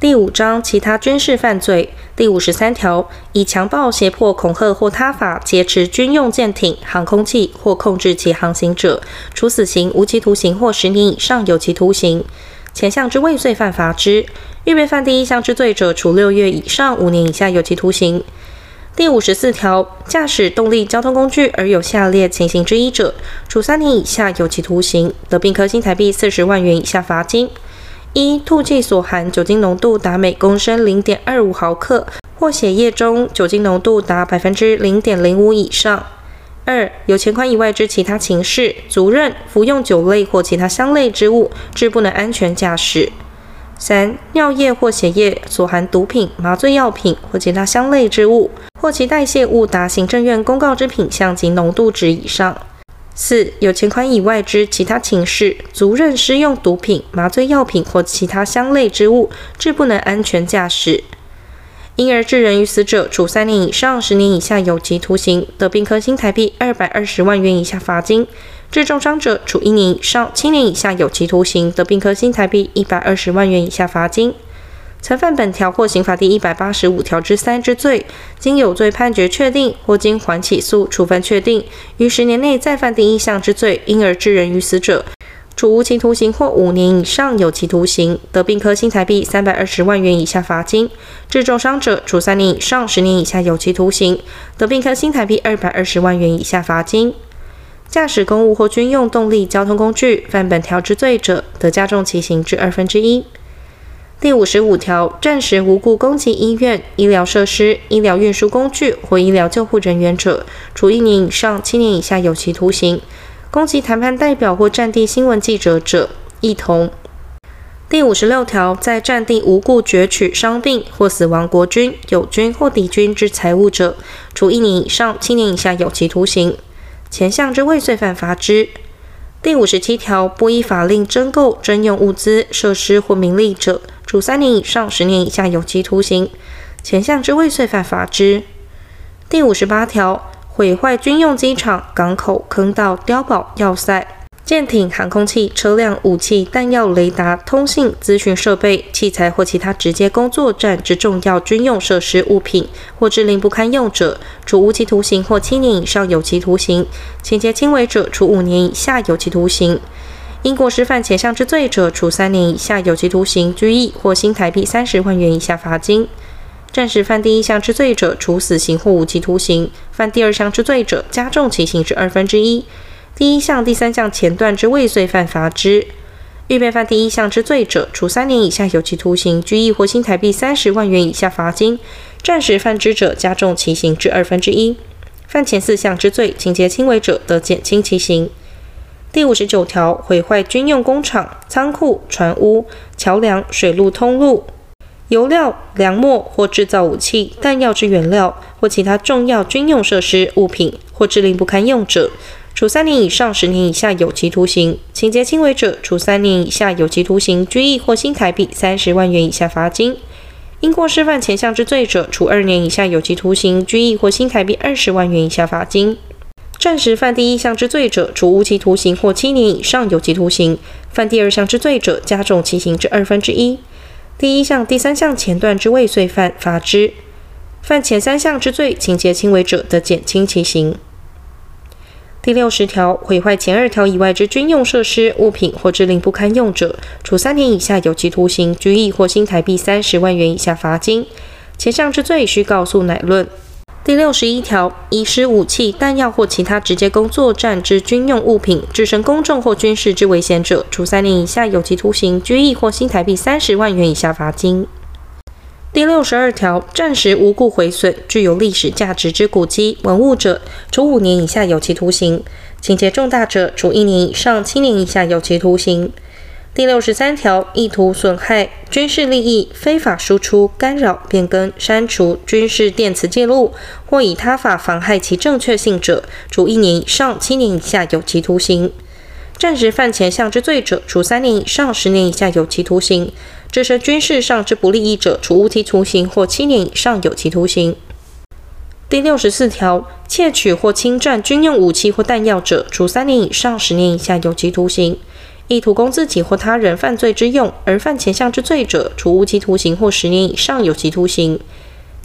第五章其他军事犯罪第五十三条，以强暴、胁迫、恐吓或他法劫持军用舰艇、航空器或控制其航行者，处死刑、无期徒刑或十年以上有期徒刑。前项之未遂犯，罚之；预备犯第一项之罪者，处六月以上五年以下有期徒刑。第五十四条，驾驶动力交通工具而有下列情形之一者，处三年以下有期徒刑，得并科新台币四十万元以下罚金。一、吐气所含酒精浓度达每公升零点二五毫克，或血液中酒精浓度达百分之零点零五以上；二、有前款以外之其他情事，足认服用酒类或其他相类之物，致不能安全驾驶；三、尿液或血液所含毒品、麻醉药品或其他相类之物，或其代谢物达行政院公告之品项及浓度值以上。四、有前款以外之其他情事，足认施用毒品、麻醉药品或其他相类之物，致不能安全驾驶，因而致人于死者，处三年以上十年以下有期徒刑，得并科新台币二百二十万元以下罚金；致重伤者，处一年以上七年以下有期徒刑，得并科新台币一百二十万元以下罚金。曾犯本条或刑法第一百八十五条之三之罪，经有罪判决确定或经缓起诉处分确定，于十年内再犯第一项之罪，因而致人于死者，处无期徒刑或五年以上有期徒刑，得并科新台币三百二十万元以下罚金；致重伤者，处三年以上十年以下有期徒刑，得并科新台币二百二十万元以下罚金。驾驶公务或军用动力交通工具犯本条之罪者，得加重其刑至二分之一。第五十五条，暂时无故攻击医院、医疗设施、医疗运输工具或医疗救护人员者，处一年以上七年以下有期徒刑；攻击谈判代表或战地新闻记者者，亦同。第五十六条，在战地无故攫取伤病或死亡国军、友军或敌军之财物者，处一年以上七年以下有期徒刑。前项之未遂犯，罚之。第五十七条，不依法令征购、征用物资、设施或名利者，处三年以上十年以下有期徒刑。前项之未遂犯，罚之。第五十八条，毁坏军用机场、港口、坑道、碉堡、要塞。舰艇、航空器、车辆、武器、弹药、雷达、通信、资讯设备、器材或其他直接工作站之重要军用设施物品，或致令不堪用者，处无期徒刑或七年以上有期徒刑；情节轻微者，处五年以下有期徒刑。因过失犯前项之罪者，处三年以下有期徒刑、拘役或新台币三十万元以下罚金。暂时犯第一项之罪者，处死刑或无期徒刑；犯第二项之罪者，加重其刑至二分之一。第一项、第三项前段之未遂犯，罚之；预备犯第一项之罪者，处三年以下有期徒刑、拘役或新台币三十万元以下罚金；暂时犯之者，加重其刑至二分之一。犯前四项之罪，情节轻微者，得减轻其刑。第五十九条，毁坏军用工厂、仓库、船坞、桥梁、水路通路、油料、粮墨或制造武器、弹药之原料或其他重要军用设施物品，或致令不堪用者。处三年以上十年以下有期徒刑，情节轻微者，处三年以下有期徒刑、拘役或新台币三十万元以下罚金；因过失犯前项之罪者，处二年以下有期徒刑、拘役或新台币二十万元以下罚金；暂时犯第一项之罪者，处无期徒刑或七年以上有期徒刑；犯第二项之罪者，加重其刑至二分之一。第一项、第三项前段之未遂犯，罚之；犯前三项之罪，情节轻微者，得减轻其刑。第六十条，毁坏前二条以外之军用设施物品或致令不堪用者，处三年以下有期徒刑、拘役或新台币三十万元以下罚金。前项之罪须告诉乃论。第六十一条，遗失武器、弹药或其他直接工作战之军用物品，致生公众或军事之危险者，处三年以下有期徒刑、拘役或新台币三十万元以下罚金。第六十二条，暂时无故毁损具有历史价值之古迹文物者，处五年以下有期徒刑；情节重大者，处一年以上七年以下有期徒刑。第六十三条，意图损害军事利益，非法输出、干扰、变更、删除军事电磁记录，或以他法妨害其正确性者，处一年以上七年以下有期徒刑。暂时犯前项之罪者，处三年以上十年以下有期徒刑；致生军事上之不利益者，处无期徒刑或七年以上有期徒刑。第六十四条，窃取或侵占军用武器或弹药者，处三年以上十年以下有期徒刑；意图供自己或他人犯罪之用而犯前项之罪者，处无期徒刑或十年以上有期徒刑；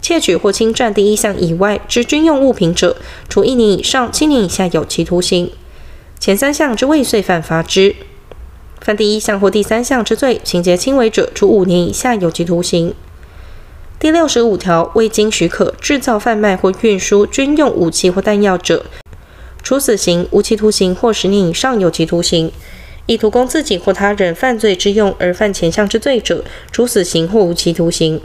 窃取或侵占第一项以外之军用物品者，处一年以上七年以下有期徒刑。前三项之未遂犯，罚之。犯第一项或第三项之罪，情节轻微者，处五年以下有期徒刑。第六十五条，未经许可制造、贩卖或运输军用武器或弹药者，处死刑、无期徒刑或十年以上有期徒刑；意图供自己或他人犯罪之用而犯前项之罪者，处死刑或无期徒刑。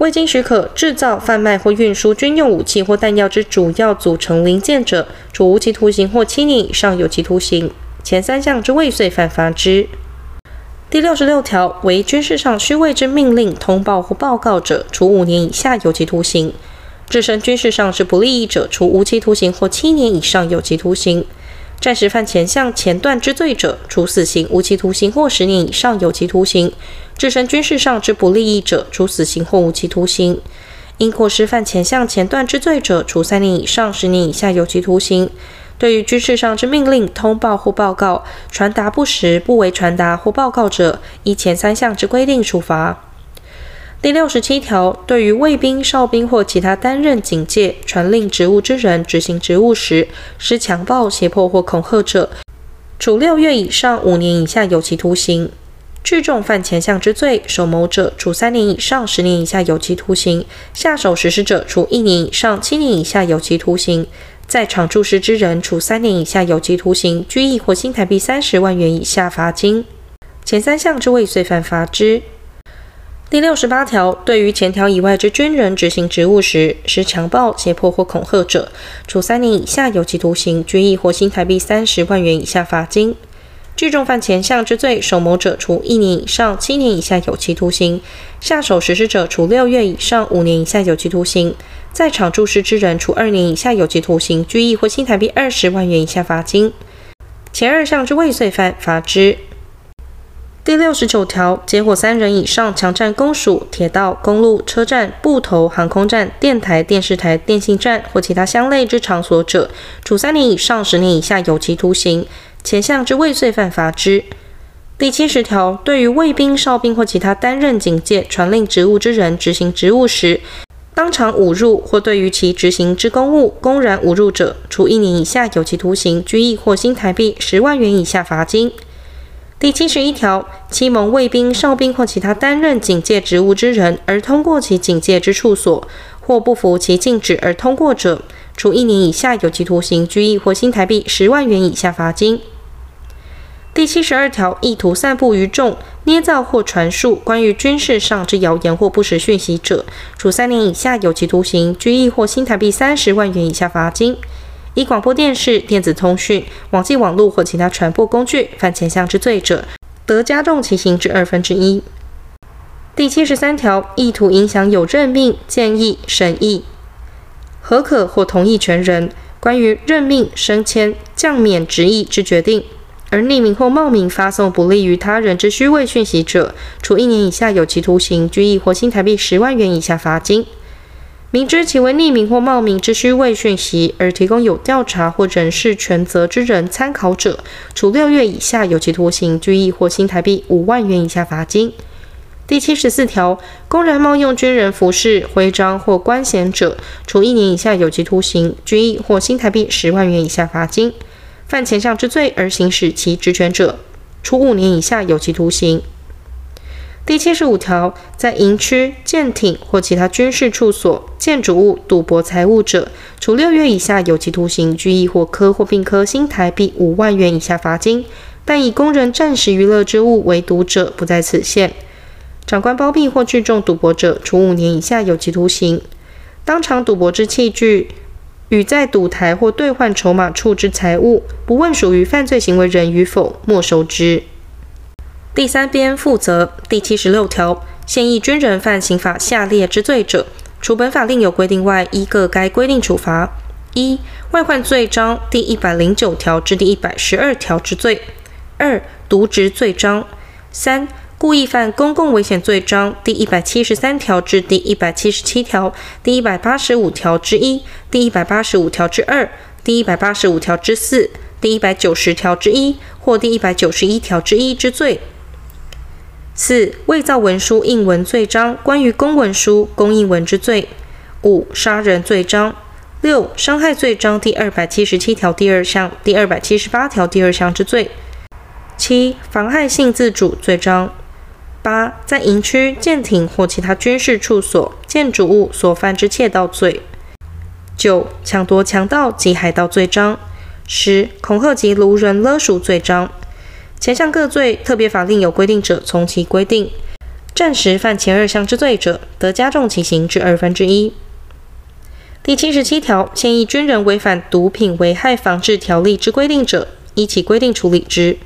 未经许可制造、贩卖或运输军用武器或弹药之主要组成零件者，处无期徒刑或七年以上有期徒刑。前三项之未遂犯，罚之。第六十六条，为军事上虚伪之命令、通报或报告者，处五年以下有期徒刑；置身军事上之不利益者，处无期徒刑或七年以上有期徒刑；战时犯前项前段之罪者，处死刑、无期徒刑或十年以上有期徒刑；置身军事上之不利益者，处死刑或无期徒刑；因过失犯前项前段之罪者，处三年以上十年以下有期徒刑。对于军事上之命令、通报或报告传达不实、不为传达或报告者，依前三项之规定处罚。第六十七条，对于卫兵、哨兵或其他担任警戒、传令职务之人执行职务时，施强暴、胁迫或恐吓者，处六月以上五年以下有期徒刑；聚众犯前项之罪，首谋者处三年以上十年以下有期徒刑；下手实施者处一年以上七年以下有期徒刑。在场注视之人，处三年以下有期徒刑、拘役或新台币三十万元以下罚金。前三项之未遂犯，罚之。第六十八条，对于前条以外之军人执行职务时，施强暴、胁迫或恐吓者，处三年以下有期徒刑、拘役或新台币三十万元以下罚金。聚众犯前项之罪，首谋者处一年以上七年以下有期徒刑；下手实施者处六月以上五年以下有期徒刑。在场注视之人，处二年以下有期徒刑、拘役或新台币二十万元以下罚金。前二项之未遂犯，罚之。第六十九条，结伙三人以上强占公署、铁道、公路、车站、埠头、航空站、电台、电视台、电信站或其他相类之场所者，处三年以上十年以下有期徒刑。前项之未遂犯，罚之。第七十条，对于卫兵、哨兵或其他担任警戒、传令职务之人执行职务时，当场侮辱或对于其执行之公务公然侮辱者，处一年以下有期徒刑、拘役或新台币十万元以下罚金。第七十一条，欺蒙卫兵、哨兵或其他担任警戒职务之人而通过其警戒之处所，或不服其禁止而通过者，处一年以下有期徒刑、拘役或新台币十万元以下罚金。第七十二条，意图散布于众、捏造或传述关于军事上之谣言或不实讯息者，处三年以下有期徒刑、拘役或新台币三十万元以下罚金。以广播电视、电子通讯、网际网络或其他传播工具犯前项之罪者，得加重其刑之二分之一。第七十三条，意图影响有任命、建议、审议、核可或同意权人关于任命、升迁、降免职役之决定。而匿名或冒名发送不利于他人之虚伪讯息者，处一年以下有期徒刑、拘役或新台币十万元以下罚金。明知其为匿名或冒名之虚伪讯息，而提供有调查或人事权责之人参考者，处六月以下有期徒刑、拘役或新台币五万元以下罚金。第七十四条，公然冒用军人服饰、徽章或官衔者，处一年以下有期徒刑、拘役或新台币十万元以下罚金。犯前项之罪而行使其职权者，处五年以下有期徒刑。第七十五条，在营区、舰艇或其他军事处所、建筑物赌博财物者，处六月以下有期徒刑、拘役或科或并科新台币五万元以下罚金。但以供人暂时娱乐之物为赌者，不在此限。长官包庇或聚众赌博者，处五年以下有期徒刑。当场赌博之器具。与在赌台或兑换筹码处之财物，不问属于犯罪行为人与否，没收之。第三编负责第七十六条，现役军人犯刑法下列之罪者，除本法另有规定外，依各该规定处罚：一、外患罪章第一百零九条至第一百十二条之罪；二、渎职罪章；三、故意犯公共危险罪章第一百七十三条至第一百七十七条、第一百八十五条之一、第一百八十五条之二、第一百八十五条之四、第一百九十条之一或第一百九十一条之一之罪。四、伪造文书、印文罪章，关于公文书、公印文之罪。五、杀人罪章。六、伤害罪章第二百七十七条第二项、第二百七十八条第二项之罪。七、妨害性自主罪章。八、在营区、舰艇或其他军事处所、建筑物所犯之窃盗罪。九、抢夺、强盗及海盗罪章。十、恐吓及掳人勒赎罪章。前项各罪特别法令有规定者，从其规定；暂时犯前二项之罪者，得加重其刑至二分之一。第七十七条，现役军人违反毒品危害防治条例之规定者，依其规定处理之。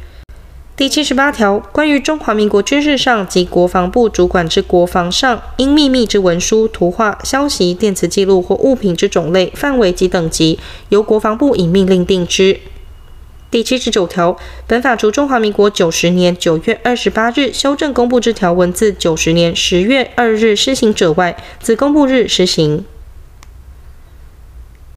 第七十八条，关于中华民国军事上及国防部主管之国防上应秘密之文书、图画、消息、电磁记录或物品之种类、范围及等级，由国防部以命令定之。第七十九条，本法除中华民国九十年九月二十八日修正公布之条文字九十年十月二日施行者外，自公布日施行。